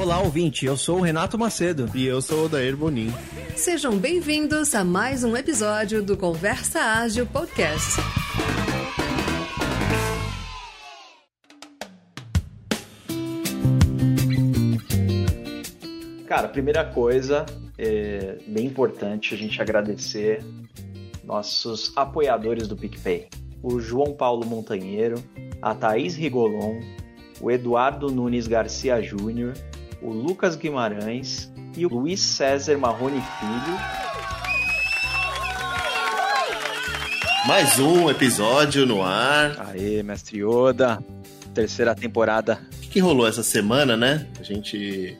Olá, ouvinte. Eu sou o Renato Macedo. E eu sou o Dair Bonin. Sejam bem-vindos a mais um episódio do Conversa Ágil Podcast. Cara, primeira coisa, é bem importante a gente agradecer nossos apoiadores do PicPay. O João Paulo Montanheiro, a Thaís Rigolon, o Eduardo Nunes Garcia Júnior, o Lucas Guimarães e o Luiz César Marrone Filho. Mais um episódio no ar. Aê, mestre Yoda. Terceira temporada. O que, que rolou essa semana, né? A gente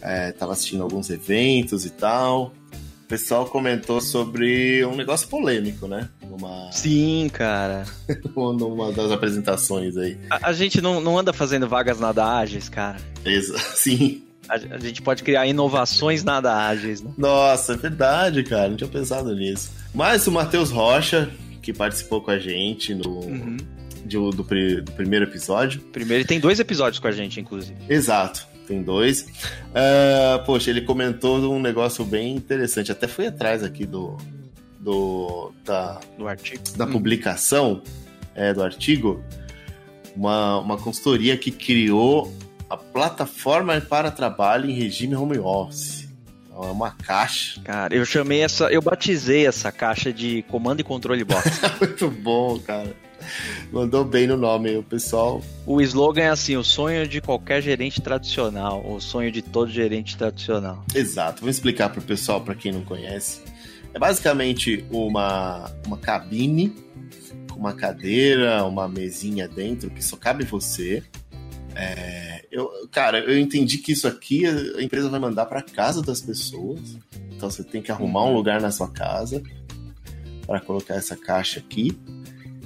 é, tava assistindo alguns eventos e tal. O pessoal comentou sobre um negócio polêmico, né? Numa... Sim, cara. Numa das apresentações aí. A, a, gente não, não anda fazendo vagas nada ágeis, cara. Exa sim. A, a, gente pode criar inovações nada ágeis, né? Nossa, é verdade, cara. Não tinha pensado nisso. Mas o Matheus Rocha, que participou com a gente no. Uhum. De, do, do, primeiro episódio. Primeiro, ele tem dois episódios com a gente, inclusive. Exato tem dois. Uh, poxa, ele comentou um negócio bem interessante. Até fui atrás aqui do. do da, do artigo. Da hum. publicação é, do artigo. Uma, uma consultoria que criou a plataforma para trabalho em regime home office. Então, é uma caixa. Cara, eu chamei essa. Eu batizei essa caixa de comando e controle box. Muito bom, cara. Mandou bem no nome, o pessoal. O slogan é assim: o sonho de qualquer gerente tradicional, o sonho de todo gerente tradicional. Exato. Vou explicar para o pessoal, para quem não conhece. É basicamente uma, uma cabine com uma cadeira, uma mesinha dentro que só cabe você. É, eu, cara, eu entendi que isso aqui a empresa vai mandar para casa das pessoas. Então você tem que arrumar um lugar na sua casa para colocar essa caixa aqui.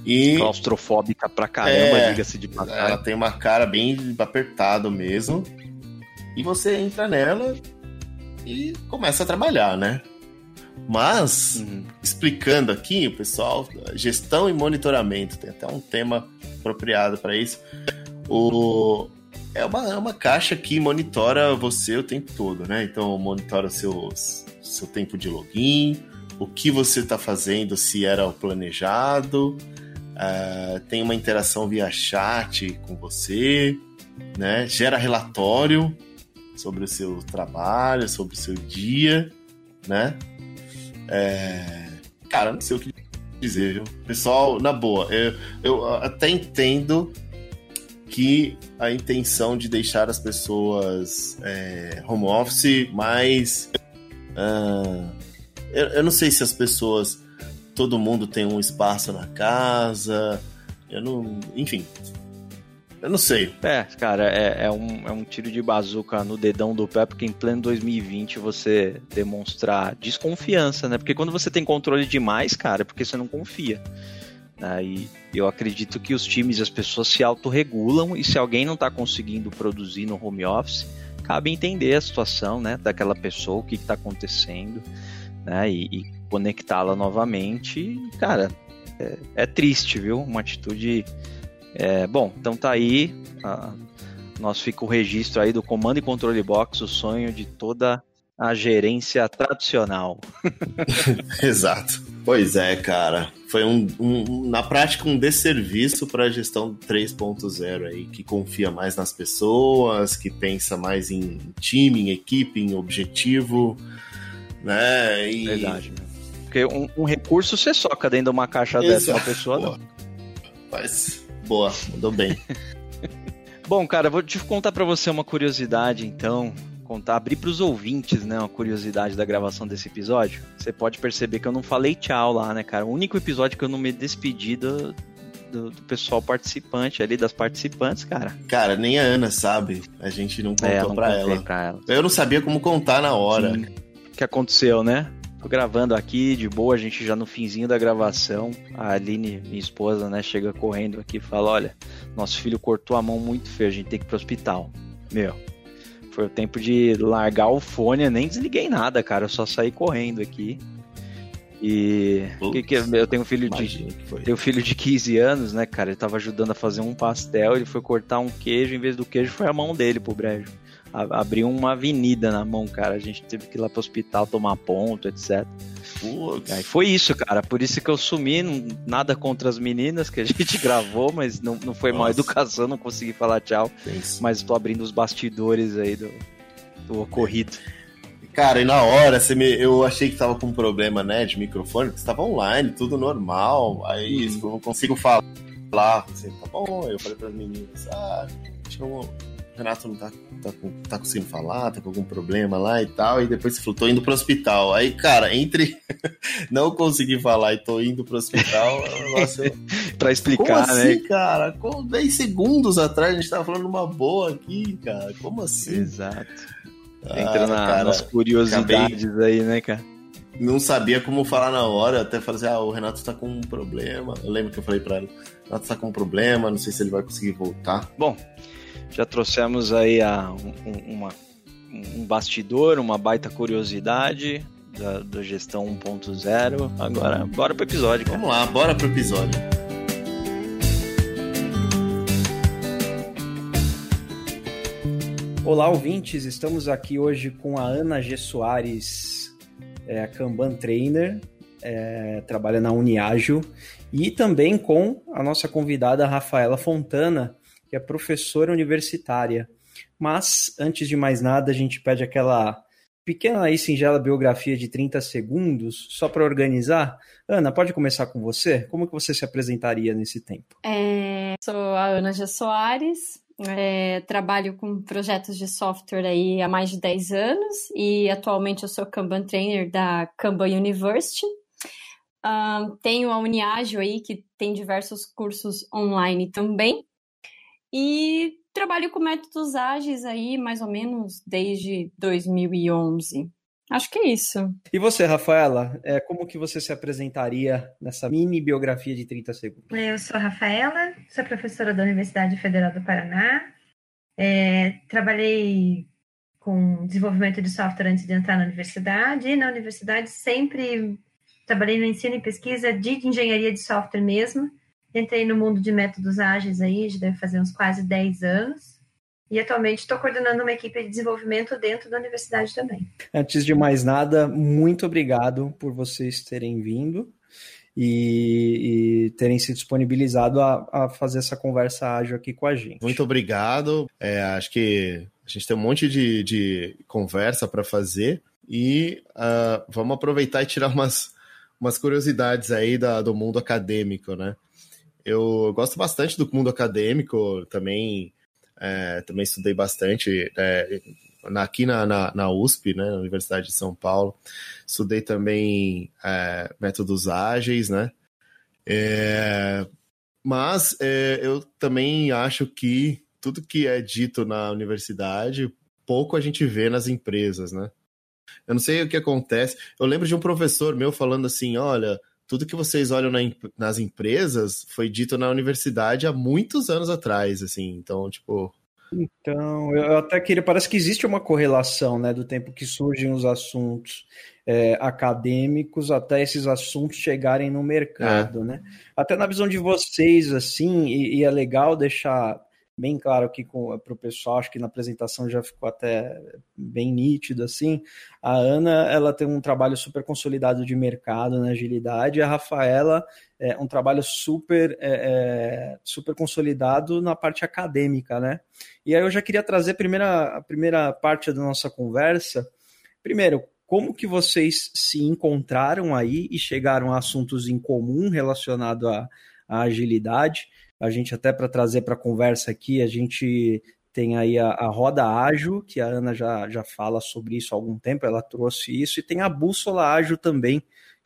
E claustrofóbica pra caramba, é, diga-se de passagem. Ela tem uma cara bem apertada mesmo. E você entra nela e começa a trabalhar, né? Mas, uhum. explicando aqui, o pessoal, gestão e monitoramento, tem até um tema apropriado para isso. O, é, uma, é uma caixa que monitora você o tempo todo, né? Então, monitora seus, seu tempo de login, o que você está fazendo, se era o planejado, uh, tem uma interação via chat com você, né? Gera relatório sobre o seu trabalho, sobre o seu dia, né? É... Cara, não sei o que dizer, viu? Pessoal, na boa, eu, eu até entendo que a intenção de deixar as pessoas é, home office, mas uh, eu, eu, não sei se as pessoas todo mundo tem um espaço na casa. Eu não. Enfim. Eu não sei. É, cara, é, é, um, é um tiro de bazuca no dedão do pé, porque em pleno 2020 você demonstrar desconfiança, né? Porque quando você tem controle demais, cara, é porque você não confia. Aí eu acredito que os times e as pessoas se autorregulam e se alguém não está conseguindo produzir no home office, cabe entender a situação, né, daquela pessoa, o que está acontecendo, né, e, e conectá-la novamente. Cara, é, é, triste, viu? Uma atitude. É, bom, então tá aí. A, nós fica o registro aí do comando e controle box, o sonho de toda a gerência tradicional. Exato. Pois é, cara. Foi um, um na prática um desserviço para a gestão 3.0 aí, que confia mais nas pessoas, que pensa mais em time, em equipe, em objetivo, né? E... Verdade. Né? Porque um, um, recurso você soca dentro de uma caixa Exato. dessa, uma pessoa boa. não. Mas, boa, mandou bem. Bom, cara, vou te contar para você uma curiosidade, então. Contar, abrir para os ouvintes, né, uma curiosidade da gravação desse episódio. Você pode perceber que eu não falei tchau lá, né, cara? O único episódio que eu não me despedi do, do, do, pessoal participante ali, das participantes, cara. Cara, nem a Ana sabe. A gente não contou é, não pra, ela. pra, ela. Eu não sabia como contar na hora. Sim. O que aconteceu, né? Tô gravando aqui de boa, a gente já no finzinho da gravação. A Aline, minha esposa, né, chega correndo aqui e fala: Olha, nosso filho cortou a mão muito feio, a gente tem que ir pro hospital. Meu, foi o tempo de largar o fone, eu nem desliguei nada, cara, eu só saí correndo aqui. E que, que, eu tenho um filho de tenho um filho de 15 anos, né, cara? Ele tava ajudando a fazer um pastel, ele foi cortar um queijo, em vez do queijo foi a mão dele pro brejo. Abriu uma avenida na mão, cara. A gente teve que ir lá pro hospital tomar ponto, etc. Putz. Aí foi isso, cara. Por isso que eu sumi. Nada contra as meninas que a gente gravou, mas não, não foi Nossa. mal educação, não consegui falar tchau. Mas tô abrindo os bastidores aí do, do ocorrido. Cara, e na hora você me, eu achei que tava com um problema, né, de microfone, que estava online, tudo normal. Aí uhum. eu não consigo falar. Assim, tá bom, eu falei para as meninas, ah, que eu Renato não tá, tá, tá, conseguindo falar, tá com algum problema lá e tal. E depois você falou, tô indo pro hospital. Aí, cara, entre não conseguir falar e tô indo pro hospital, nossa, eu... pra explicar, Como assim, né? cara? Com 10 segundos atrás a gente tava falando uma boa aqui, cara. Como assim? Exato. Ah, Entra na, cara, nas curiosidades acabei... aí, né, cara? Não sabia como falar na hora, até falei assim, ah, o Renato tá com um problema. Eu lembro que eu falei pra ele, o Renato tá com um problema, não sei se ele vai conseguir voltar. Bom, já trouxemos aí a, um, uma, um bastidor, uma baita curiosidade da, da gestão 1.0. Agora, bora pro episódio. Cara. Vamos lá, bora pro episódio. Olá, ouvintes. Estamos aqui hoje com a Ana G. Soares, é, Kanban Trainer, é, trabalha na Uniágil, e também com a nossa convidada Rafaela Fontana, que é professora universitária. Mas, antes de mais nada, a gente pede aquela pequena e singela biografia de 30 segundos, só para organizar. Ana, pode começar com você? Como que você se apresentaria nesse tempo? É, sou a Ana G. Soares, é, trabalho com projetos de software aí há mais de 10 anos e atualmente eu sou Kanban Trainer da Kanban University. Um, tenho a Uniagio aí, que tem diversos cursos online também. E trabalho com métodos ágeis aí mais ou menos desde 2011. Acho que é isso. E você, Rafaela, é, como que você se apresentaria nessa mini biografia de 30 segundos? Eu sou a Rafaela, sou professora da Universidade Federal do Paraná. É, trabalhei com desenvolvimento de software antes de entrar na universidade. E na universidade sempre trabalhei no ensino e pesquisa de engenharia de software mesmo. Entrei no mundo de métodos ágeis aí, já deve fazer uns quase 10 anos. E atualmente estou coordenando uma equipe de desenvolvimento dentro da universidade também. Antes de mais nada, muito obrigado por vocês terem vindo e, e terem se disponibilizado a, a, fazer essa conversa ágil aqui com a gente. Muito obrigado. É, acho que a gente tem um monte de, de conversa para fazer e uh, vamos aproveitar e tirar umas, umas curiosidades aí da, do mundo acadêmico, né? Eu gosto bastante do mundo acadêmico, também, é, também estudei bastante é, aqui na, na, na, USP, né, na Universidade de São Paulo. Estudei também é, métodos ágeis, né? É, mas é, eu também acho que tudo que é dito na universidade, pouco a gente vê nas empresas, né? Eu não sei o que acontece. Eu lembro de um professor meu falando assim: olha, tudo que vocês olham na, nas empresas foi dito na universidade há muitos anos atrás, assim. Então, tipo. Então, eu até queria. Parece que existe uma correlação, né, do tempo que surgem os assuntos é, acadêmicos até esses assuntos chegarem no mercado, é. né? Até na visão de vocês, assim, e, e é legal deixar bem claro aqui para o pessoal, acho que na apresentação já ficou até bem nítido assim. A Ana, ela tem um trabalho super consolidado de mercado na agilidade, e a Rafaela é um trabalho super é, é, super consolidado na parte acadêmica, né? E aí eu já queria trazer a primeira, a primeira parte da nossa conversa. Primeiro, como que vocês se encontraram aí e chegaram a assuntos em comum relacionado à, à agilidade? A gente até para trazer para a conversa aqui, a gente tem aí a, a, roda ágil, que a Ana já, já fala sobre isso há algum tempo, ela trouxe isso, e tem a bússola ágil também,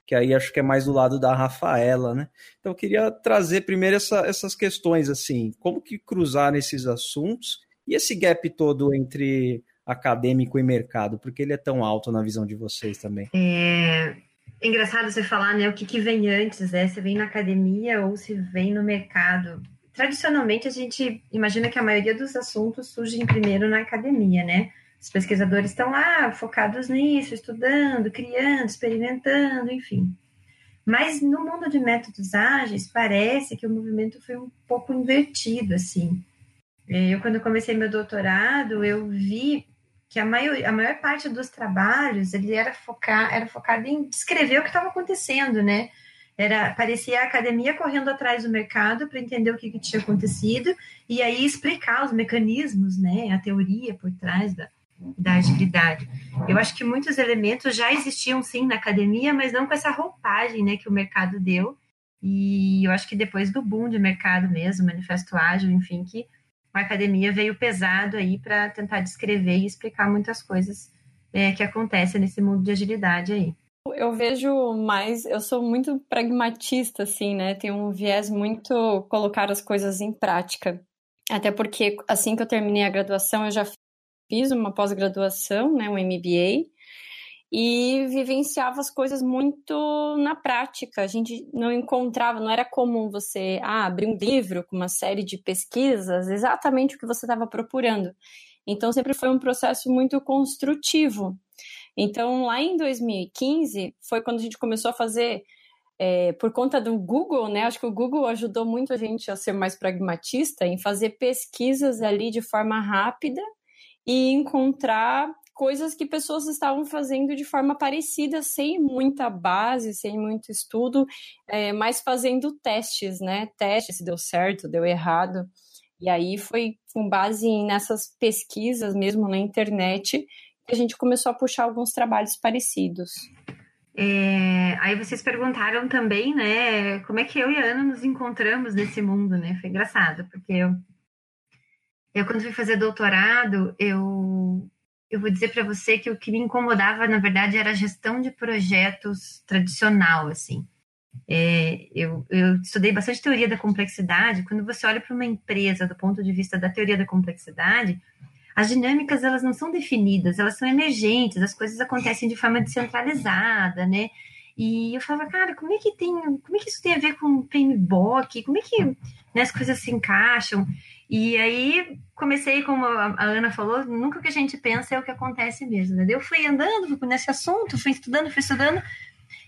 que aí acho que é mais do lado da Rafaela, né? Então eu queria trazer primeiro essa, essas questões, assim, como que cruzar esses assuntos e esse gap todo entre acadêmico e mercado, porque ele é tão alto na visão de vocês também. É, é engraçado você falar, né? O que, que vem antes, né? Se vem na academia ou se vem no mercado. Tradicionalmente, a gente imagina que a maioria dos assuntos surgem primeiro na academia, né? Os pesquisadores estão lá focados nisso, estudando, criando, experimentando, enfim. Mas no mundo de métodos ágeis, parece que o movimento foi um pouco invertido, assim. É, eu, quando comecei meu doutorado, eu vi que a maior, a maior parte dos trabalhos ele era, focar, era focado em descrever o que estava acontecendo, né? Era, parecia a academia correndo atrás do mercado para entender o que, que, tinha acontecido e aí explicar os mecanismos, né? A teoria por trás da, da agilidade. Eu acho que muitos elementos já existiam sim na academia, mas não com essa roupagem, né? Que o mercado deu. E eu acho que depois do boom de mercado mesmo, manifesto ágil, enfim, que a academia veio pesado aí para tentar descrever e explicar muitas coisas é, que acontecem nesse mundo de agilidade aí. Eu vejo mais, eu sou muito pragmatista, assim, né? Tenho um viés muito colocar as coisas em prática. Até porque assim que eu terminei a graduação, eu já fiz uma pós-graduação, né, um MBA, e vivenciava as coisas muito na prática. A gente não encontrava, não era comum você ah, abrir um livro com uma série de pesquisas, exatamente o que você estava procurando. Então, sempre foi um processo muito construtivo. Então, lá em 2015, foi quando a gente começou a fazer, é, por conta do Google, né? Acho que o Google ajudou muito a gente a ser mais pragmatista em fazer pesquisas ali de forma rápida e encontrar coisas que pessoas estavam fazendo de forma parecida, sem muita base, sem muito estudo, é, mas fazendo testes, né? Testes, se deu certo, deu errado. E aí foi com base nessas pesquisas mesmo na internet que a gente começou a puxar alguns trabalhos parecidos. É, aí vocês perguntaram também, né, como é que eu e a Ana nos encontramos nesse mundo, né? Foi engraçado, porque eu, eu quando fui fazer doutorado, eu eu vou dizer para você que o que me incomodava, na verdade, era a gestão de projetos tradicional, assim. É, eu, eu, estudei bastante teoria da complexidade. Quando você olha para uma empresa do ponto de vista da teoria da complexidade, as dinâmicas elas não são definidas, elas são emergentes, as coisas acontecem de forma descentralizada, né? E eu falava, cara, como é que tem, como é que isso tem a ver com PMBOK? Como é que né, as coisas se encaixam? E aí comecei, como a Ana falou, nunca o que a gente pensa é o que acontece mesmo. Né? Eu fui andando nesse assunto, fui estudando, fui estudando,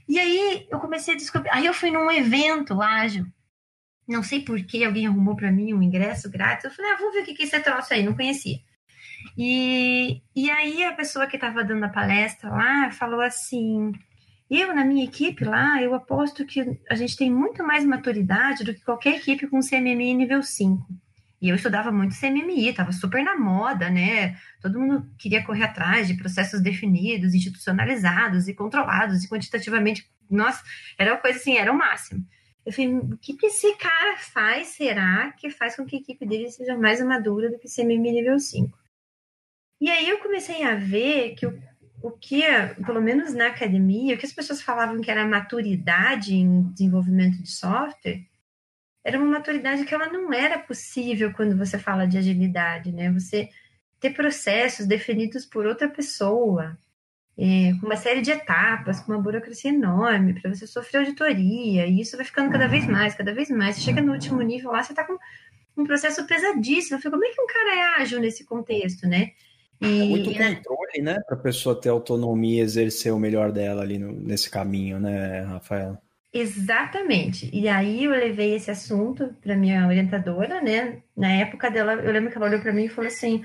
e aí eu comecei a descobrir. Aí eu fui num evento ágil. Não sei por que alguém arrumou para mim um ingresso grátis. Eu falei, ah, vou ver o que, que é esse troço aí, não conhecia. E, e aí a pessoa que estava dando a palestra lá falou assim: eu, na minha equipe lá, eu aposto que a gente tem muito mais maturidade do que qualquer equipe com CMMI nível 5. E eu estudava muito CMMI, estava super na moda, né? Todo mundo queria correr atrás de processos definidos, institucionalizados e controlados e quantitativamente. Nossa, era uma coisa assim, era o máximo. Eu falei, o que, que esse cara faz, será, que faz com que a equipe dele seja mais madura do que CMMI nível 5? E aí eu comecei a ver que o, o que, pelo menos na academia, o que as pessoas falavam que era maturidade em desenvolvimento de software, era uma maturidade que ela não era possível quando você fala de agilidade, né? Você ter processos definidos por outra pessoa, é, com uma série de etapas, com uma burocracia enorme, para você sofrer auditoria, e isso vai ficando cada vez mais, cada vez mais. Você chega no último nível lá, você está com um processo pesadíssimo. Eu falei, como é que um cara é ágil nesse contexto, né? E, é muito controle, né, para a pessoa ter autonomia e exercer o melhor dela ali no, nesse caminho, né, Rafael? Exatamente. E aí eu levei esse assunto para minha orientadora, né? Na época dela, eu lembro que ela olhou para mim e falou assim: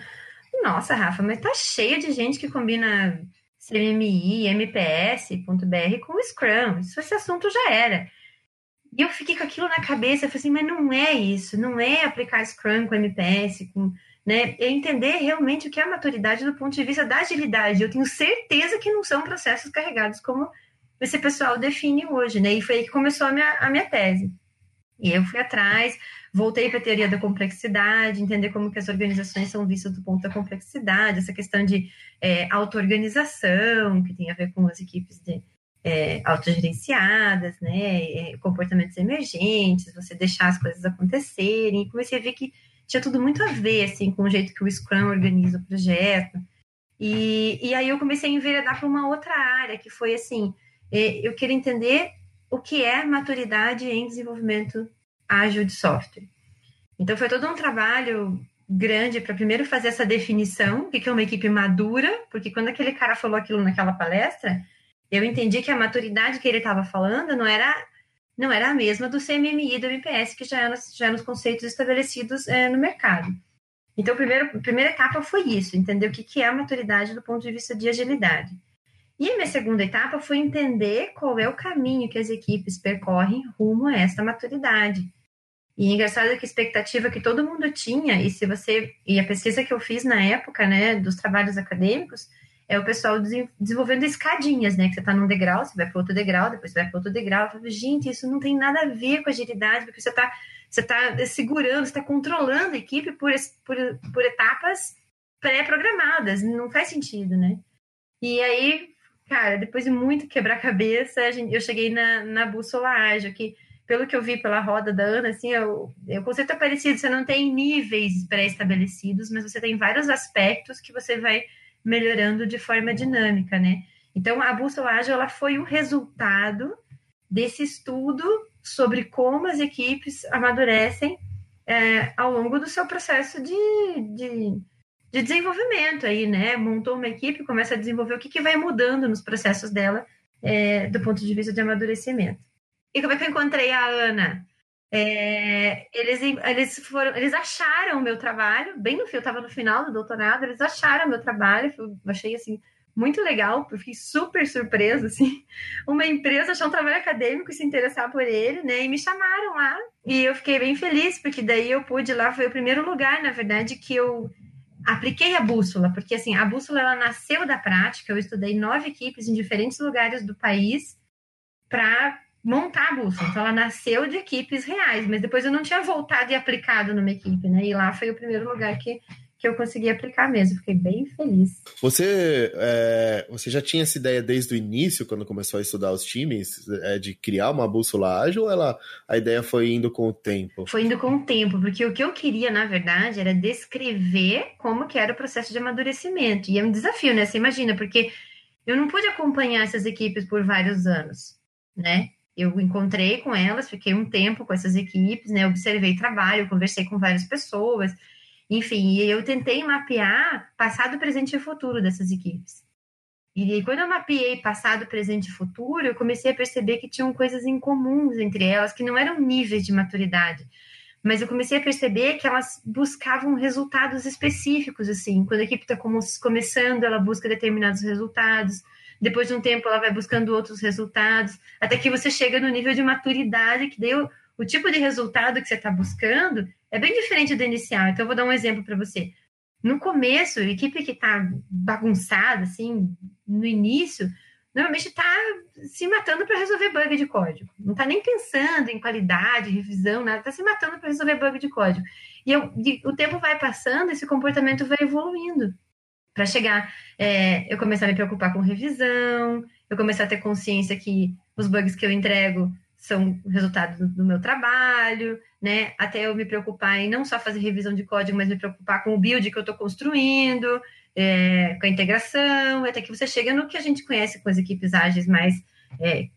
"Nossa, Rafa, mas tá cheio de gente que combina CMMI, MPS.br com Scrum. Isso esse assunto já era". E eu fiquei com aquilo na cabeça, eu falei assim: "Mas não é isso, não é aplicar Scrum com MPS, com né, é entender realmente o que é a maturidade do ponto de vista da agilidade. Eu tenho certeza que não são processos carregados como esse pessoal define hoje, né? E foi aí que começou a minha, a minha tese. E eu fui atrás, voltei para a teoria da complexidade, entender como que as organizações são vistas do ponto da complexidade, essa questão de é, auto-organização, que tem a ver com as equipes de, é, autogerenciadas, né, é, comportamentos emergentes, você deixar as coisas acontecerem. Comecei a ver que tinha tudo muito a ver, assim, com o jeito que o Scrum organiza o projeto. E, e aí eu comecei a enveredar para uma outra área, que foi, assim, é, eu queria entender o que é maturidade em desenvolvimento ágil de software. Então, foi todo um trabalho grande para primeiro fazer essa definição, o que é uma equipe madura, porque quando aquele cara falou aquilo naquela palestra, eu entendi que a maturidade que ele estava falando não era não era a mesma do CMMI e do MPS, que já eram, já eram os conceitos estabelecidos é, no mercado. Então, primeiro, a primeira etapa foi isso, entender o que, que é a maturidade do ponto de vista de agilidade. E a minha segunda etapa foi entender qual é o caminho que as equipes percorrem rumo a essa maturidade. E é engraçado que a expectativa que todo mundo tinha, e se você. E a pesquisa que eu fiz na época, né, dos trabalhos acadêmicos, é o pessoal desenvolvendo escadinhas, né? Que você está num degrau, você vai para outro degrau, depois você vai para outro degrau. Falo, gente, isso não tem nada a ver com agilidade, porque você está você tá segurando, você está controlando a equipe por, por, por etapas pré-programadas. Não faz sentido, né? E aí, cara, depois de muito quebrar-cabeça, eu cheguei na, na bússola ágil, que pelo que eu vi pela roda da Ana, assim, eu, o conceito é parecido, você não tem níveis pré-estabelecidos, mas você tem vários aspectos que você vai melhorando de forma dinâmica, né? Então, a bússola ágil ela foi o resultado desse estudo sobre como as equipes amadurecem é, ao longo do seu processo de, de, de, desenvolvimento aí, né? Montou uma equipe, começa a desenvolver o que, que vai mudando nos processos dela é, do ponto de vista de amadurecimento. E como é que eu encontrei a Ana? É, eles, eles, foram, eles acharam o meu trabalho, bem no fim, eu estava no final do doutorado, eles acharam o meu trabalho, eu achei assim muito legal, eu fiquei super surpresa, assim, uma empresa achou um trabalho acadêmico e se interessar por ele, né, e me chamaram lá, e eu fiquei bem feliz, porque daí eu pude lá, foi o primeiro lugar, na verdade, que eu apliquei a bússola, porque assim, a bússola ela nasceu da prática, eu estudei nove equipes em diferentes lugares do país para montar a bússola. Então, ela nasceu de equipes reais, mas depois eu não tinha voltado e aplicado numa equipe, né? E lá foi o primeiro lugar que, que eu consegui aplicar mesmo. Fiquei bem feliz. Você, é, você já tinha essa ideia desde o início, quando começou a estudar os times, é, de criar uma bússola ágil ou ela, a ideia foi indo com o tempo? Foi indo com o tempo, porque o que eu queria, na verdade, era descrever como que era o processo de amadurecimento. E é um desafio, né? Você imagina, porque eu não pude acompanhar essas equipes por vários anos, né? Eu encontrei com elas, fiquei um tempo com essas equipes, né? Observei trabalho, conversei com várias pessoas, enfim, e eu tentei mapear passado, presente e futuro dessas equipes. E aí, quando eu mapeei passado, presente e futuro, eu comecei a perceber que tinham coisas em comuns entre elas, que não eram níveis de maturidade, mas eu comecei a perceber que elas buscavam resultados específicos, assim. Quando a equipe está começando, ela busca determinados resultados depois de um tempo ela vai buscando outros resultados, até que você chega no nível de maturidade que deu o tipo de resultado que você está buscando é bem diferente do inicial. Então, eu vou dar um exemplo para você. No começo, a equipe que está bagunçada, assim, no início, normalmente está se matando para resolver bug de código. Não está nem pensando em qualidade, revisão, nada, está se matando para resolver bug de código. E, eu, e o tempo vai passando, esse comportamento vai evoluindo para chegar, é, eu começar a me preocupar com revisão, eu começar a ter consciência que os bugs que eu entrego são resultado do meu trabalho, né? Até eu me preocupar em não só fazer revisão de código, mas me preocupar com o build que eu estou construindo, é, com a integração, até que você chega no que a gente conhece com as equipes ágeis mais, é,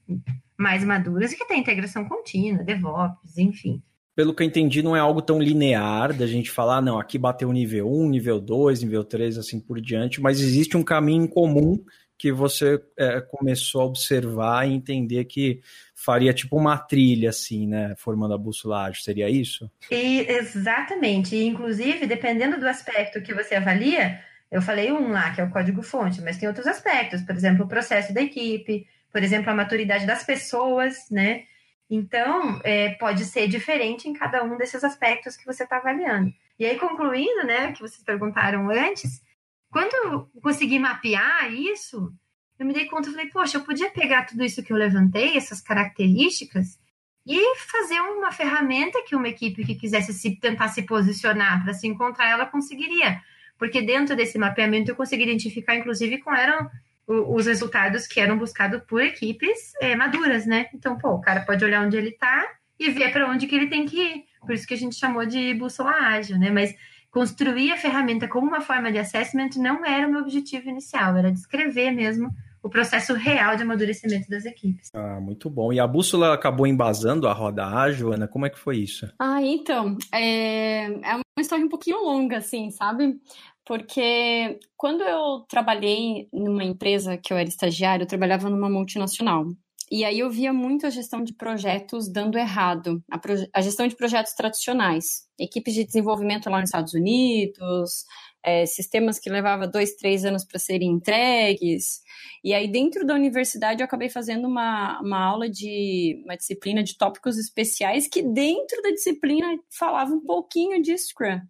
mais maduras e que tem integração contínua, DevOps, enfim pelo que eu entendi, não é algo tão linear da gente falar, não, aqui bateu nível 1, nível 2, nível 3, assim por diante, mas existe um caminho comum que você é, começou a observar e entender que faria tipo uma trilha, assim, né, formando a bússola ágil, seria isso? E, exatamente, e, inclusive, dependendo do aspecto que você avalia, eu falei um lá, que é o código-fonte, mas tem outros aspectos, por exemplo, o processo da equipe, por exemplo, a maturidade das pessoas, né, então, é, pode ser diferente em cada um desses aspectos que você está avaliando. E aí, concluindo, né, que vocês perguntaram antes, quando eu consegui mapear isso, eu me dei conta, eu falei, poxa, eu podia pegar tudo isso que eu levantei, essas características, e fazer uma ferramenta que uma equipe que quisesse se, tentar se posicionar para se encontrar, ela conseguiria. Porque dentro desse mapeamento eu consegui identificar, inclusive, qual eram os resultados que eram buscados por equipes é, maduras, né? Então, pô, o cara pode olhar onde ele está e ver para onde que ele tem que ir. Por isso que a gente chamou de bússola ágil, né? Mas construir a ferramenta como uma forma de assessment não era o meu objetivo inicial, era descrever mesmo o processo real de amadurecimento das equipes. Ah, muito bom. E a bússola acabou embasando a roda ágil, Ana? Como é que foi isso? Ah, então, é, é uma história um pouquinho longa, assim, sabe? Porque quando eu trabalhei numa empresa que eu era estagiário, eu trabalhava numa multinacional. e aí eu via muito a gestão de projetos dando errado, a, a gestão de projetos tradicionais, equipes de desenvolvimento lá nos Estados Unidos, é, sistemas que levava dois, três anos para serem entregues. E aí, dentro da universidade, eu acabei fazendo uma, uma aula de uma disciplina de tópicos especiais que, dentro da disciplina, falava um pouquinho de Scrum.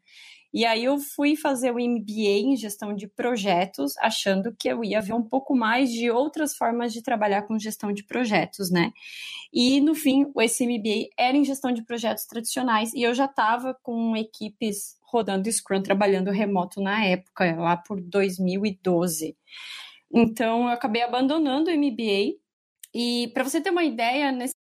E aí eu fui fazer o MBA em gestão de projetos, achando que eu ia ver um pouco mais de outras formas de trabalhar com gestão de projetos, né? E no fim, esse MBA era em gestão de projetos tradicionais e eu já estava com equipes rodando Scrum, trabalhando remoto na época, lá por 2012. Então eu acabei abandonando o MBA e para você ter uma ideia, nesse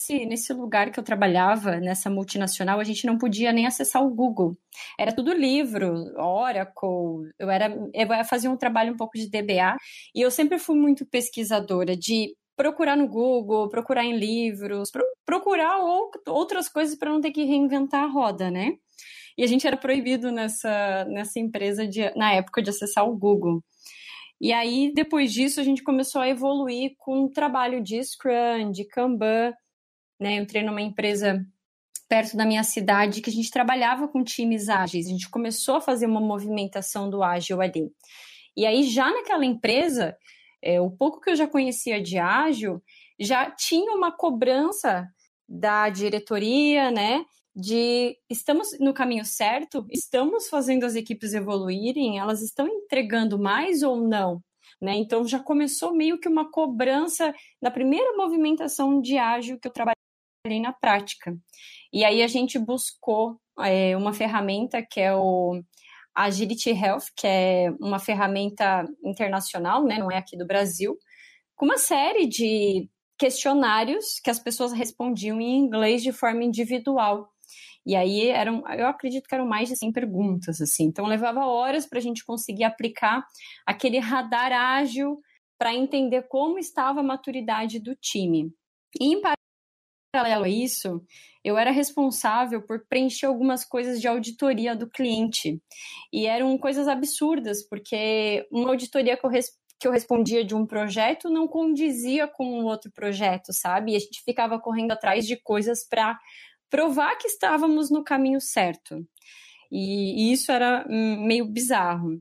nesse, nesse lugar que eu trabalhava, nessa multinacional, a gente não podia nem acessar o Google. Era tudo livro, Oracle. Eu era, eu fazia um trabalho um pouco de DBA e eu sempre fui muito pesquisadora de procurar no Google, procurar em livros, pro, procurar ou, outras coisas para não ter que reinventar a roda, né? E a gente era proibido nessa, nessa empresa de, na época de acessar o Google. E aí, depois disso, a gente começou a evoluir com o trabalho de Scrum, de Kanban, né? Eu entrei numa empresa perto da minha cidade que a gente trabalhava com times ágeis. A gente começou a fazer uma movimentação do ágil ali. E aí, já naquela empresa, é, o pouco que eu já conhecia de ágil, já tinha uma cobrança da diretoria, né? De estamos no caminho certo, estamos fazendo as equipes evoluírem, elas estão entregando mais ou não? Né? Então já começou meio que uma cobrança na primeira movimentação de ágil que eu trabalhei ali na prática. E aí a gente buscou é, uma ferramenta que é o Agility Health, que é uma ferramenta internacional, né, não é aqui do Brasil, com uma série de questionários que as pessoas respondiam em inglês de forma individual. E aí eram, eu acredito que eram mais de 100 perguntas, assim. Então levava horas para a gente conseguir aplicar aquele radar ágil para entender como estava a maturidade do time. E em paralelo a isso, eu era responsável por preencher algumas coisas de auditoria do cliente. E eram coisas absurdas, porque uma auditoria que eu, que eu respondia de um projeto não condizia com um outro projeto, sabe? E a gente ficava correndo atrás de coisas para provar que estávamos no caminho certo. E, e isso era hum, meio bizarro.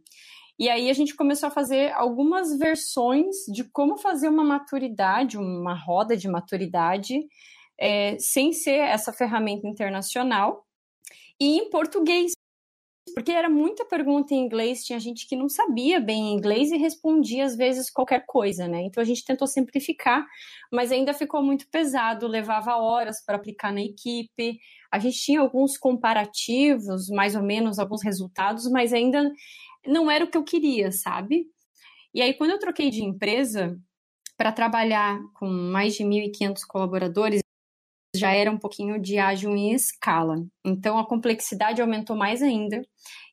E aí a gente começou a fazer algumas versões de como fazer uma maturidade, uma roda de maturidade é, sem ser essa ferramenta internacional, e em português, porque era muita pergunta em inglês, tinha gente que não sabia bem inglês e respondia às vezes qualquer coisa, né? Então a gente tentou simplificar, mas ainda ficou muito pesado, levava horas para aplicar na equipe. A gente tinha alguns comparativos, mais ou menos alguns resultados, mas ainda não era o que eu queria, sabe? E aí quando eu troquei de empresa para trabalhar com mais de 1.500 colaboradores, já era um pouquinho de ágil em escala. Então a complexidade aumentou mais ainda.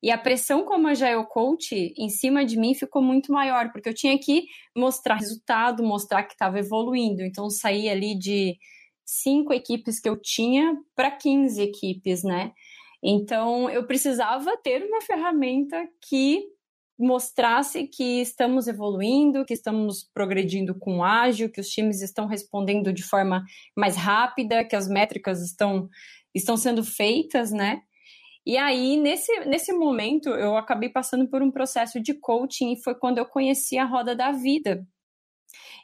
E a pressão como Agile Coach em cima de mim ficou muito maior, porque eu tinha que mostrar resultado, mostrar que estava evoluindo. Então saí ali de cinco equipes que eu tinha para 15 equipes, né? Então eu precisava ter uma ferramenta que mostrasse que estamos evoluindo, que estamos progredindo com ágil, que os times estão respondendo de forma mais rápida, que as métricas estão, estão sendo feitas, né? E aí, nesse, nesse momento, eu acabei passando por um processo de coaching e foi quando eu conheci a roda da vida.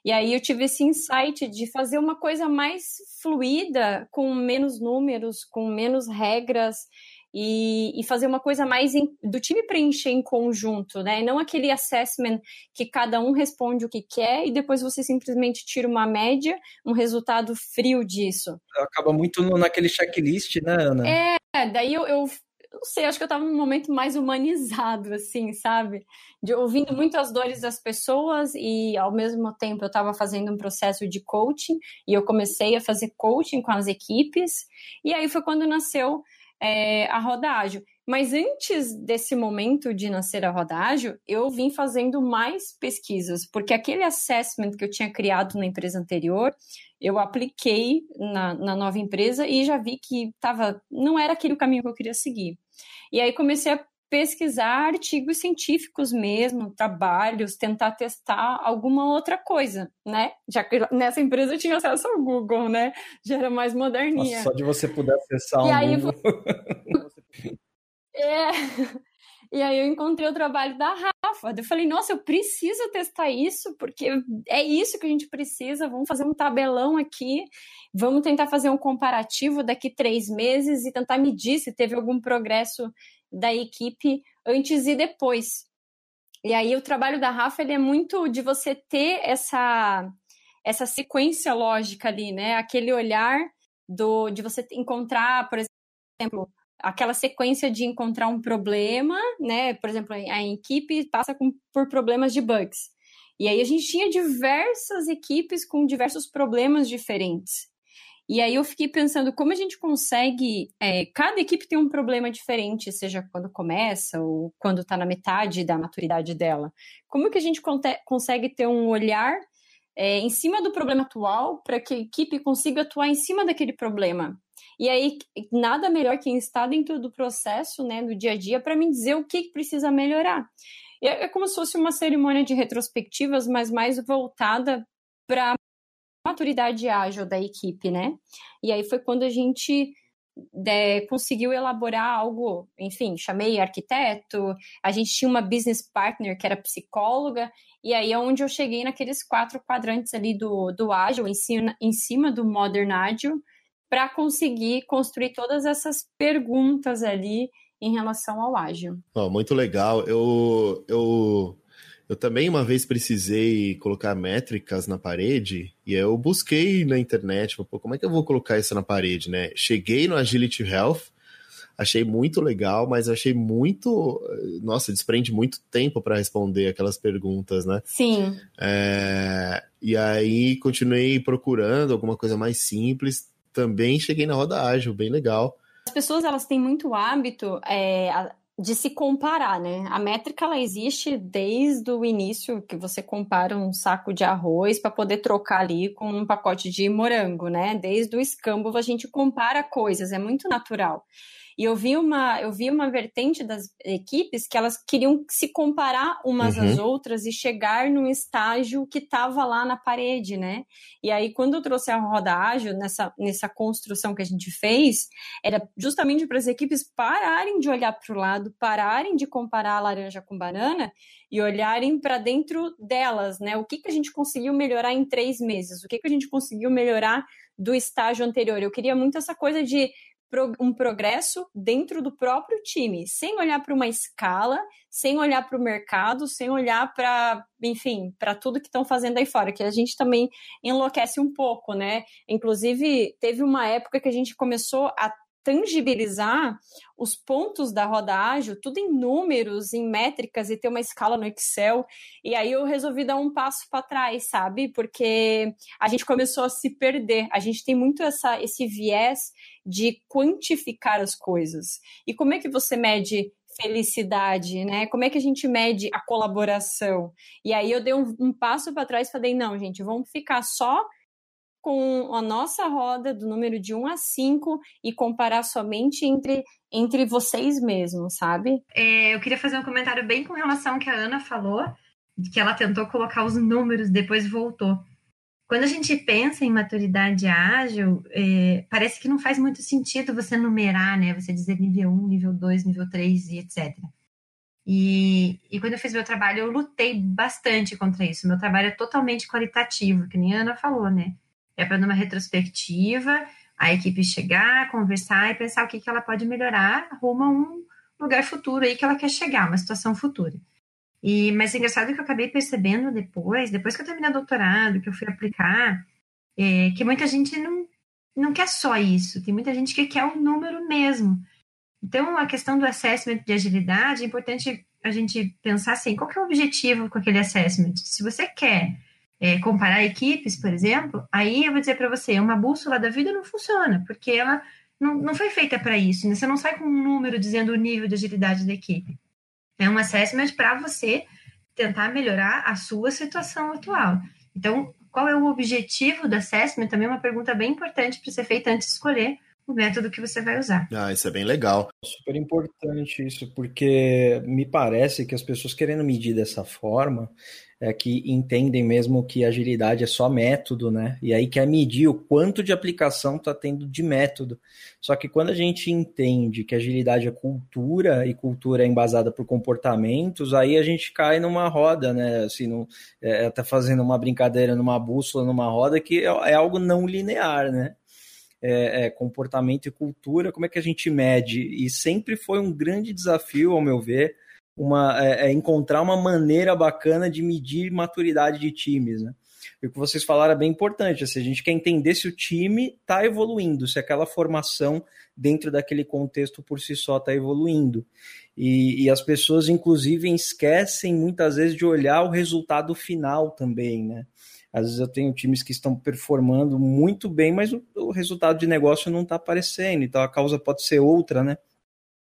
E aí eu tive esse insight de fazer uma coisa mais fluida, com menos números, com menos regras, e, e fazer uma coisa mais em, do time preencher em conjunto, né? E não aquele assessment que cada um responde o que quer e depois você simplesmente tira uma média, um resultado frio disso. Acaba muito no, naquele checklist, né, Ana? É, daí eu, eu não sei, acho que eu estava num momento mais humanizado, assim, sabe? De ouvindo muito as dores das pessoas e, ao mesmo tempo, eu estava fazendo um processo de coaching e eu comecei a fazer coaching com as equipes. E aí foi quando nasceu é, a roda ágil. Mas antes desse momento de nascer a roda ágil, eu vim fazendo mais pesquisas, porque aquele assessment que eu tinha criado na empresa anterior, eu apliquei na, na nova empresa e já vi que tava, não era aquele o caminho que eu queria seguir. E aí comecei a pesquisar artigos científicos mesmo, trabalhos, tentar testar alguma outra coisa, né? Já que nessa empresa eu tinha acesso ao Google, né? Já era mais moderninha. Nossa, só de você poder acessar e o aí, Google. É. E aí eu encontrei o trabalho da Rafa. Eu falei, nossa, eu preciso testar isso, porque é isso que a gente precisa. Vamos fazer um tabelão aqui, vamos tentar fazer um comparativo daqui três meses e tentar medir se teve algum progresso da equipe antes e depois. E aí o trabalho da Rafa ele é muito de você ter essa essa sequência lógica ali, né? Aquele olhar do de você encontrar, por exemplo, aquela sequência de encontrar um problema, né? Por exemplo, a equipe passa com, por problemas de bugs. E aí a gente tinha diversas equipes com diversos problemas diferentes. E aí eu fiquei pensando como a gente consegue. É, cada equipe tem um problema diferente, seja quando começa ou quando está na metade da maturidade dela. Como que a gente consegue ter um olhar é, em cima do problema atual para que a equipe consiga atuar em cima daquele problema? E aí, nada melhor quem está dentro do processo, né, do dia a dia, para me dizer o que precisa melhorar. É, é como se fosse uma cerimônia de retrospectivas, mas mais voltada para maturidade ágil da equipe, né? E aí foi quando a gente é, conseguiu elaborar algo, enfim, chamei arquiteto, a gente tinha uma business partner que era psicóloga, e aí é onde eu cheguei naqueles quatro quadrantes ali do, do ágil, em cima, em cima do modern ágil, para conseguir construir todas essas perguntas ali em relação ao ágil. Oh, muito legal. Eu, eu, eu também uma vez precisei colocar métricas na parede e eu busquei na internet, pô, como é que eu vou colocar isso na parede, né? Cheguei no Agility Health, achei muito legal, mas achei muito, nossa, desprende muito tempo para responder aquelas perguntas, né? Sim. É, e aí continuei procurando alguma coisa mais simples também cheguei na roda ágil, bem legal. As pessoas elas têm muito hábito é, de se comparar, né? A métrica ela existe desde o início que você compara um saco de arroz para poder trocar ali com um pacote de morango, né? Desde o escambo a gente compara coisas, é muito natural. E eu vi uma, eu vi uma vertente das equipes que elas queriam se comparar umas uhum. às outras e chegar num estágio que estava lá na parede, né? E aí, quando eu trouxe a roda ágil nessa, nessa construção que a gente fez, era justamente para as equipes pararem de olhar para o lado, pararem de comparar a laranja com banana e olharem para dentro delas, né? O que, que a gente conseguiu melhorar em três meses? O que, que a gente conseguiu melhorar do estágio anterior? Eu queria muito essa coisa de um progresso dentro do próprio time, sem olhar para uma escala, sem olhar para o mercado, sem olhar para, enfim, para tudo que estão fazendo aí fora, que a gente também enlouquece um pouco, né? Inclusive, teve uma época que a gente começou a tangibilizar os pontos da roda ágil, tudo em números, em métricas e ter uma escala no Excel. E aí eu resolvi dar um passo para trás, sabe? Porque a gente começou a se perder. A gente tem muito essa, esse viés de quantificar as coisas. E como é que você mede felicidade, né? Como é que a gente mede a colaboração? E aí eu dei um, um passo para trás e falei, não, gente, vamos ficar só com a nossa roda do número de 1 a 5 e comparar somente entre, entre vocês mesmos, sabe? É, eu queria fazer um comentário bem com relação ao que a Ana falou, que ela tentou colocar os números, depois voltou. Quando a gente pensa em maturidade ágil, é, parece que não faz muito sentido você numerar, né? Você dizer nível 1, nível 2, nível 3 e etc. E, e quando eu fiz meu trabalho, eu lutei bastante contra isso. Meu trabalho é totalmente qualitativo, que nem a Ana falou, né? É para numa retrospectiva a equipe chegar, conversar e pensar o que, que ela pode melhorar rumo a um lugar futuro aí que ela quer chegar, uma situação futura. E, mas é engraçado que eu acabei percebendo depois, depois que eu terminei o doutorado, que eu fui aplicar, é, que muita gente não, não quer só isso, tem muita gente que quer o número mesmo. Então, a questão do assessment de agilidade, é importante a gente pensar assim, qual que é o objetivo com aquele assessment? Se você quer é, comparar equipes, por exemplo, aí eu vou dizer para você, uma bússola da vida não funciona, porque ela não, não foi feita para isso. Né? Você não sai com um número dizendo o nível de agilidade da equipe. É um assessment para você tentar melhorar a sua situação atual. Então, qual é o objetivo do assessment? Também é uma pergunta bem importante para ser feita antes de escolher o método que você vai usar. Ah, isso é bem legal. Super importante isso, porque me parece que as pessoas querendo medir dessa forma é que entendem mesmo que agilidade é só método, né? E aí quer medir o quanto de aplicação está tendo de método. Só que quando a gente entende que agilidade é cultura e cultura é embasada por comportamentos, aí a gente cai numa roda, né? Assim, no, é, tá fazendo uma brincadeira numa bússola, numa roda, que é, é algo não linear, né? É, é, comportamento e cultura, como é que a gente mede? E sempre foi um grande desafio, ao meu ver, uma, é, é encontrar uma maneira bacana de medir maturidade de times, né? E o que vocês falaram é bem importante. Assim, a gente quer entender se o time está evoluindo, se aquela formação dentro daquele contexto por si só está evoluindo. E, e, as pessoas, inclusive, esquecem muitas vezes de olhar o resultado final também, né? Às vezes eu tenho times que estão performando muito bem, mas o, o resultado de negócio não está aparecendo, então a causa pode ser outra, né?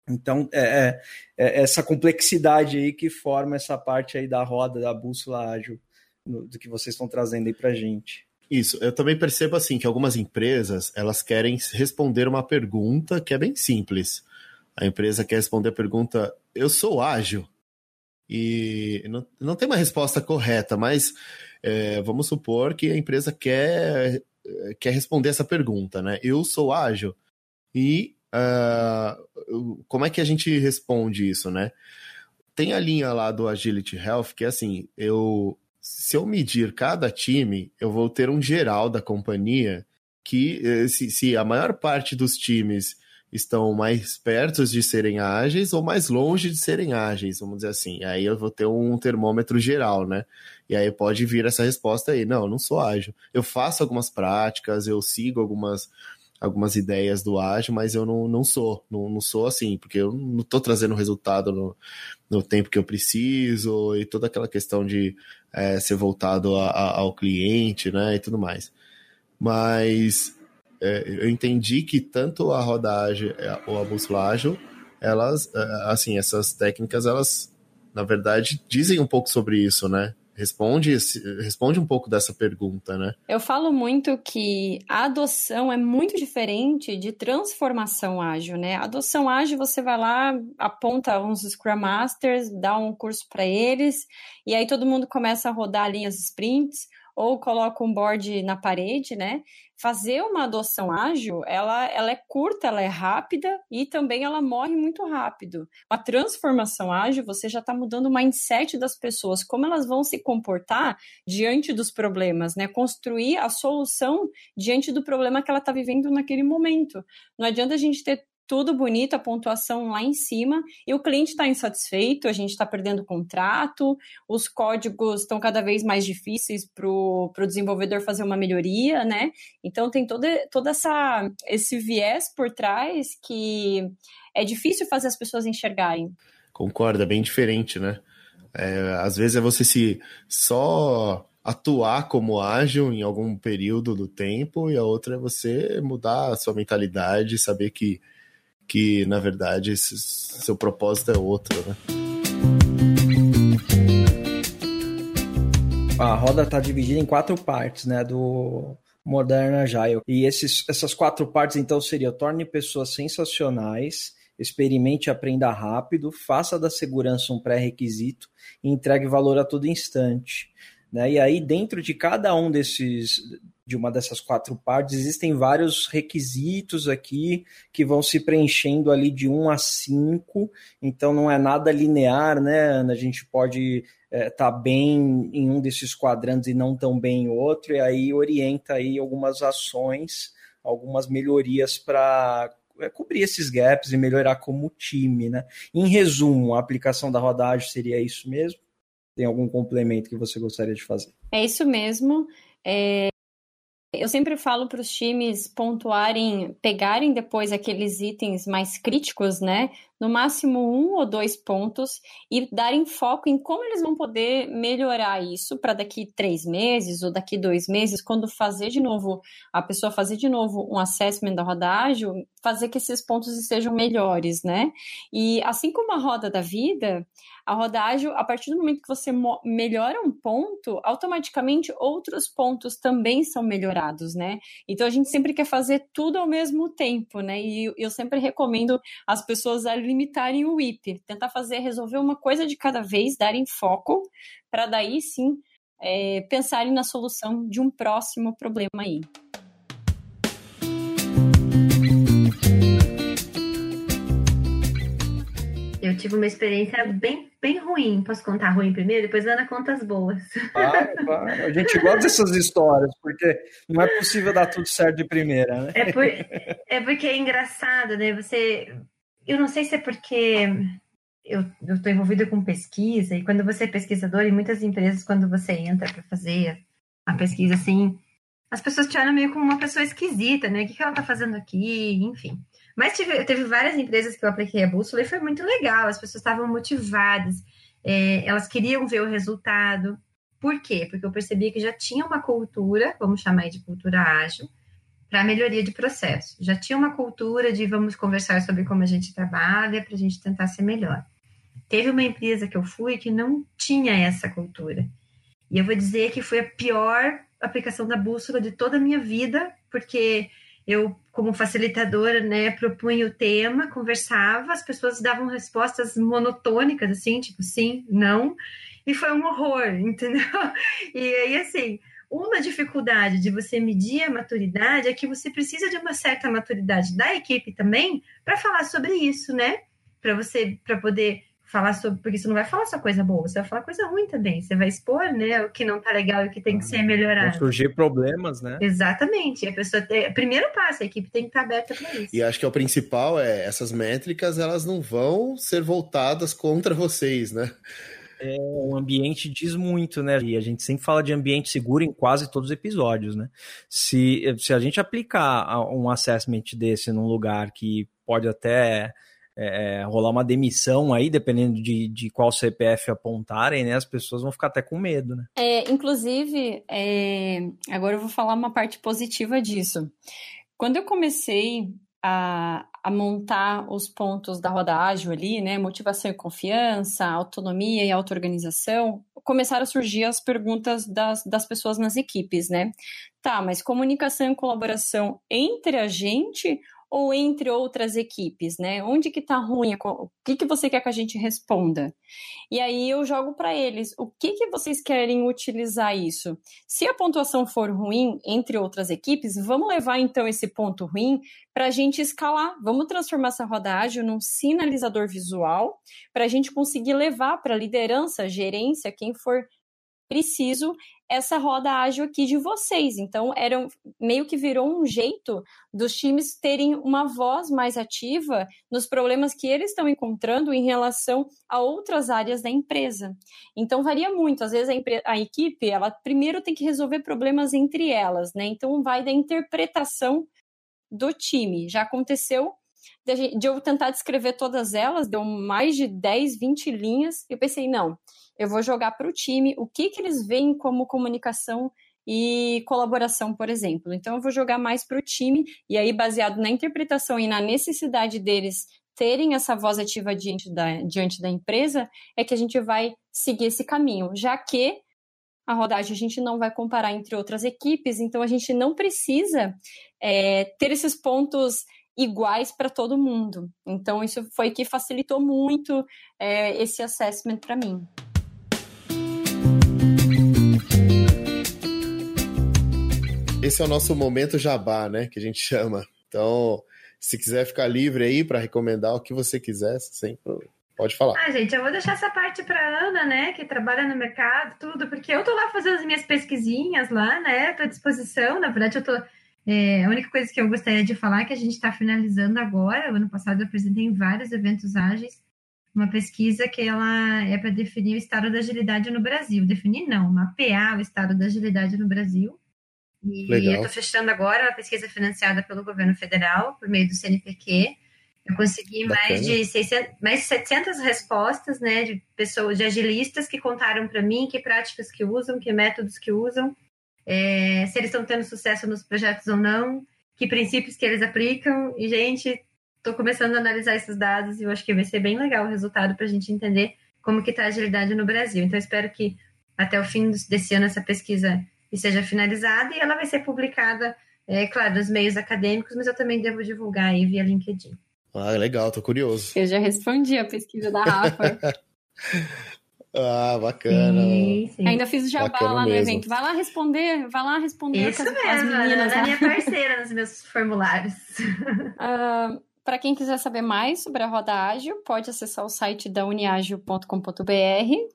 Então, é, é, é, essa complexidade aí que forma essa parte aí da roda, da bússola ágil, no, do que vocês estão trazendo aí para gente. Isso, eu também percebo assim que algumas empresas elas querem responder uma pergunta que é bem simples. A empresa quer responder a pergunta: eu sou ágil? E não, não tem uma resposta correta, mas é, vamos supor que a empresa quer, quer responder essa pergunta, né? Eu sou ágil? E uh, como é que a gente responde isso, né? Tem a linha lá do Agility Health que é assim, eu se eu medir cada time, eu vou ter um geral da companhia que eh, se, se a maior parte dos times estão mais perto de serem ágeis ou mais longe de serem ágeis, vamos dizer assim. Aí eu vou ter um termômetro geral, né? E aí pode vir essa resposta aí, não, eu não sou ágil. Eu faço algumas práticas, eu sigo algumas algumas ideias do ágil, mas eu não, não sou, não, não sou assim, porque eu não estou trazendo resultado no, no tempo que eu preciso e toda aquela questão de é, ser voltado a, a, ao cliente, né, e tudo mais. Mas é, eu entendi que tanto a rodagem é, ou a bússola ágil, elas, é, assim, essas técnicas, elas, na verdade, dizem um pouco sobre isso, né? Responde, responde um pouco dessa pergunta, né? Eu falo muito que a adoção é muito diferente de transformação ágil, né? A adoção ágil, você vai lá, aponta uns Scrum Masters, dá um curso para eles, e aí todo mundo começa a rodar linhas sprints, ou coloca um board na parede, né? Fazer uma adoção ágil, ela, ela é curta, ela é rápida e também ela morre muito rápido. A transformação ágil, você já está mudando o mindset das pessoas, como elas vão se comportar diante dos problemas, né? Construir a solução diante do problema que ela está vivendo naquele momento. Não adianta a gente ter tudo bonito, a pontuação lá em cima, e o cliente está insatisfeito, a gente está perdendo contrato, os códigos estão cada vez mais difíceis para o desenvolvedor fazer uma melhoria, né? Então tem todo, todo essa, esse viés por trás que é difícil fazer as pessoas enxergarem. Concorda, bem diferente, né? É, às vezes é você se só atuar como ágil em algum período do tempo e a outra é você mudar a sua mentalidade, saber que que na verdade esse, seu propósito é outro, né? A roda está dividida em quatro partes, né? Do Modern Agile. E esses, essas quatro partes, então, seria torne pessoas sensacionais, experimente e aprenda rápido, faça da segurança um pré-requisito e entregue valor a todo instante. Né? E aí, dentro de cada um desses, de uma dessas quatro partes, existem vários requisitos aqui que vão se preenchendo ali de 1 a 5, então não é nada linear, né? A gente pode estar é, tá bem em um desses quadrantes e não tão bem em outro, e aí orienta aí algumas ações, algumas melhorias para é, cobrir esses gaps e melhorar como time, né? Em resumo, a aplicação da rodagem seria isso mesmo? Tem algum complemento que você gostaria de fazer? É isso mesmo. É, eu sempre falo para os times pontuarem, pegarem depois aqueles itens mais críticos, né, no máximo um ou dois pontos, e darem foco em como eles vão poder melhorar isso para daqui três meses ou daqui dois meses, quando fazer de novo, a pessoa fazer de novo um assessment da roda ágil, fazer que esses pontos estejam melhores, né? E assim como a roda da vida, a roda ágil, a partir do momento que você melhora um ponto, automaticamente outros pontos também são melhorados, né? Então a gente sempre quer fazer tudo ao mesmo tempo, né? E eu sempre recomendo as pessoas a limitarem o IP, tentar fazer, resolver uma coisa de cada vez, darem foco, para daí sim é, pensarem na solução de um próximo problema aí. Eu tive uma experiência bem, bem ruim. Posso contar ruim primeiro? Depois Ana conta as boas. Claro, claro. A gente gosta dessas histórias, porque não é possível dar tudo certo de primeira, né? É, por, é porque é engraçado, né? Você. Eu não sei se é porque eu estou envolvida com pesquisa, e quando você é pesquisador, em muitas empresas, quando você entra para fazer a pesquisa, assim, as pessoas te olham meio como uma pessoa esquisita, né? O que, que ela está fazendo aqui? Enfim. Mas tive, teve várias empresas que eu apliquei a bússola e foi muito legal. As pessoas estavam motivadas, é, elas queriam ver o resultado. Por quê? Porque eu percebi que já tinha uma cultura, vamos chamar de cultura ágil, para melhoria de processo. Já tinha uma cultura de vamos conversar sobre como a gente trabalha para a gente tentar ser melhor. Teve uma empresa que eu fui que não tinha essa cultura. E eu vou dizer que foi a pior aplicação da bússola de toda a minha vida, porque eu, como facilitadora, né, propunha o tema, conversava, as pessoas davam respostas monotônicas, assim, tipo sim, não, e foi um horror, entendeu? E aí, assim, uma dificuldade de você medir a maturidade é que você precisa de uma certa maturidade da equipe também para falar sobre isso, né? Para você, para poder falar sobre, porque você não vai falar só coisa boa, você vai falar coisa ruim também. Você vai expor, né, o que não tá legal e o que tem que ser melhorado. Vão surgir problemas, né? Exatamente. A pessoa tem, primeiro passo, a equipe tem que estar aberta para isso. E acho que é o principal é essas métricas, elas não vão ser voltadas contra vocês, né? É, o ambiente diz muito, né? E a gente sempre fala de ambiente seguro em quase todos os episódios, né? Se, se a gente aplicar um assessment desse num lugar que pode até é, é, rolar uma demissão aí, dependendo de, de qual CPF apontarem, né? As pessoas vão ficar até com medo, né? É, inclusive, é, agora eu vou falar uma parte positiva disso. Quando eu comecei a, a montar os pontos da roda ágil ali, né? Motivação e confiança, autonomia e auto-organização, começaram a surgir as perguntas das, das pessoas nas equipes, né? Tá, mas comunicação e colaboração entre a gente ou entre outras equipes, né? Onde que tá ruim? O que que você quer que a gente responda? E aí eu jogo para eles, o que que vocês querem utilizar isso? Se a pontuação for ruim entre outras equipes, vamos levar então esse ponto ruim para a gente escalar. Vamos transformar essa roda ágil num sinalizador visual para a gente conseguir levar para liderança, gerência, quem for preciso essa roda ágil aqui de vocês. Então, era meio que virou um jeito dos times terem uma voz mais ativa nos problemas que eles estão encontrando em relação a outras áreas da empresa. Então, varia muito. Às vezes, a, a equipe, ela primeiro tem que resolver problemas entre elas, né? Então, vai da interpretação do time. Já aconteceu de eu tentar descrever todas elas, deu mais de 10, 20 linhas, e eu pensei, não, eu vou jogar para o time o que, que eles veem como comunicação e colaboração, por exemplo. Então, eu vou jogar mais para o time, e aí, baseado na interpretação e na necessidade deles terem essa voz ativa diante da, diante da empresa, é que a gente vai seguir esse caminho, já que a rodagem a gente não vai comparar entre outras equipes, então a gente não precisa é, ter esses pontos iguais para todo mundo. Então, isso foi que facilitou muito é, esse assessment para mim. Esse é o nosso momento jabá, né? Que a gente chama. Então, se quiser ficar livre aí para recomendar o que você quiser, sempre pode falar. Ah, gente, eu vou deixar essa parte para Ana, né, que trabalha no mercado, tudo, porque eu tô lá fazendo as minhas pesquisinhas lá, né, tô à disposição. Na verdade, eu tô é, a única coisa que eu gostaria de falar é que a gente está finalizando agora. O ano passado eu apresentei em vários eventos ágeis uma pesquisa que ela é para definir o estado da agilidade no Brasil. Definir não, mapear o estado da agilidade no Brasil. E Legal. eu estou fechando agora uma pesquisa financiada pelo governo federal, por meio do CNPq. Eu consegui mais de, 600, mais de 700 respostas, né, de pessoas, de agilistas que contaram para mim que práticas que usam, que métodos que usam, é, se eles estão tendo sucesso nos projetos ou não, que princípios que eles aplicam. E, gente, estou começando a analisar esses dados e eu acho que vai ser bem legal o resultado para a gente entender como que está a agilidade no Brasil. Então, espero que até o fim desse ano essa pesquisa seja finalizada e ela vai ser publicada, é, claro, nos meios acadêmicos, mas eu também devo divulgar aí via LinkedIn. Ah, legal, tô curioso. Eu já respondi a pesquisa da Rafa. ah, bacana. Sim, sim. Ainda fiz o jabá bacana lá no mesmo. evento. Vai lá responder, vai lá responder Isso mesmo, as meninas. Ela é minha parceira nos meus formulários. Uh, Para quem quiser saber mais sobre a Roda Ágil, pode acessar o site da uniagil.com.br.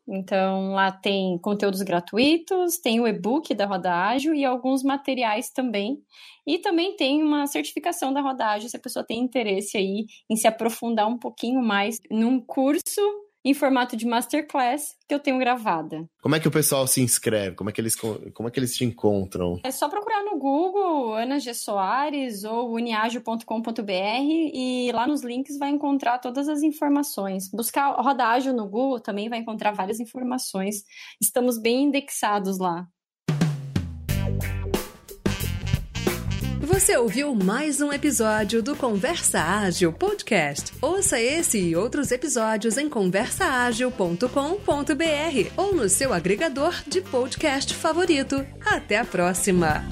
Então, lá tem conteúdos gratuitos, tem o e-book da Roda Ágil e alguns materiais também. E também tem uma certificação da Roda Ágil, se a pessoa tem interesse aí em se aprofundar um pouquinho mais num curso em formato de masterclass que eu tenho gravada. Como é que o pessoal se inscreve? Como é que eles, como é que eles te encontram? É só procurar no Google Ana G. Soares ou uniagio.com.br e lá nos links vai encontrar todas as informações. Buscar Roda Ágil no Google também vai encontrar várias informações. Estamos bem indexados lá. Você ouviu mais um episódio do Conversa Ágil Podcast. Ouça esse e outros episódios em conversaagil.com.br ou no seu agregador de podcast favorito. Até a próxima!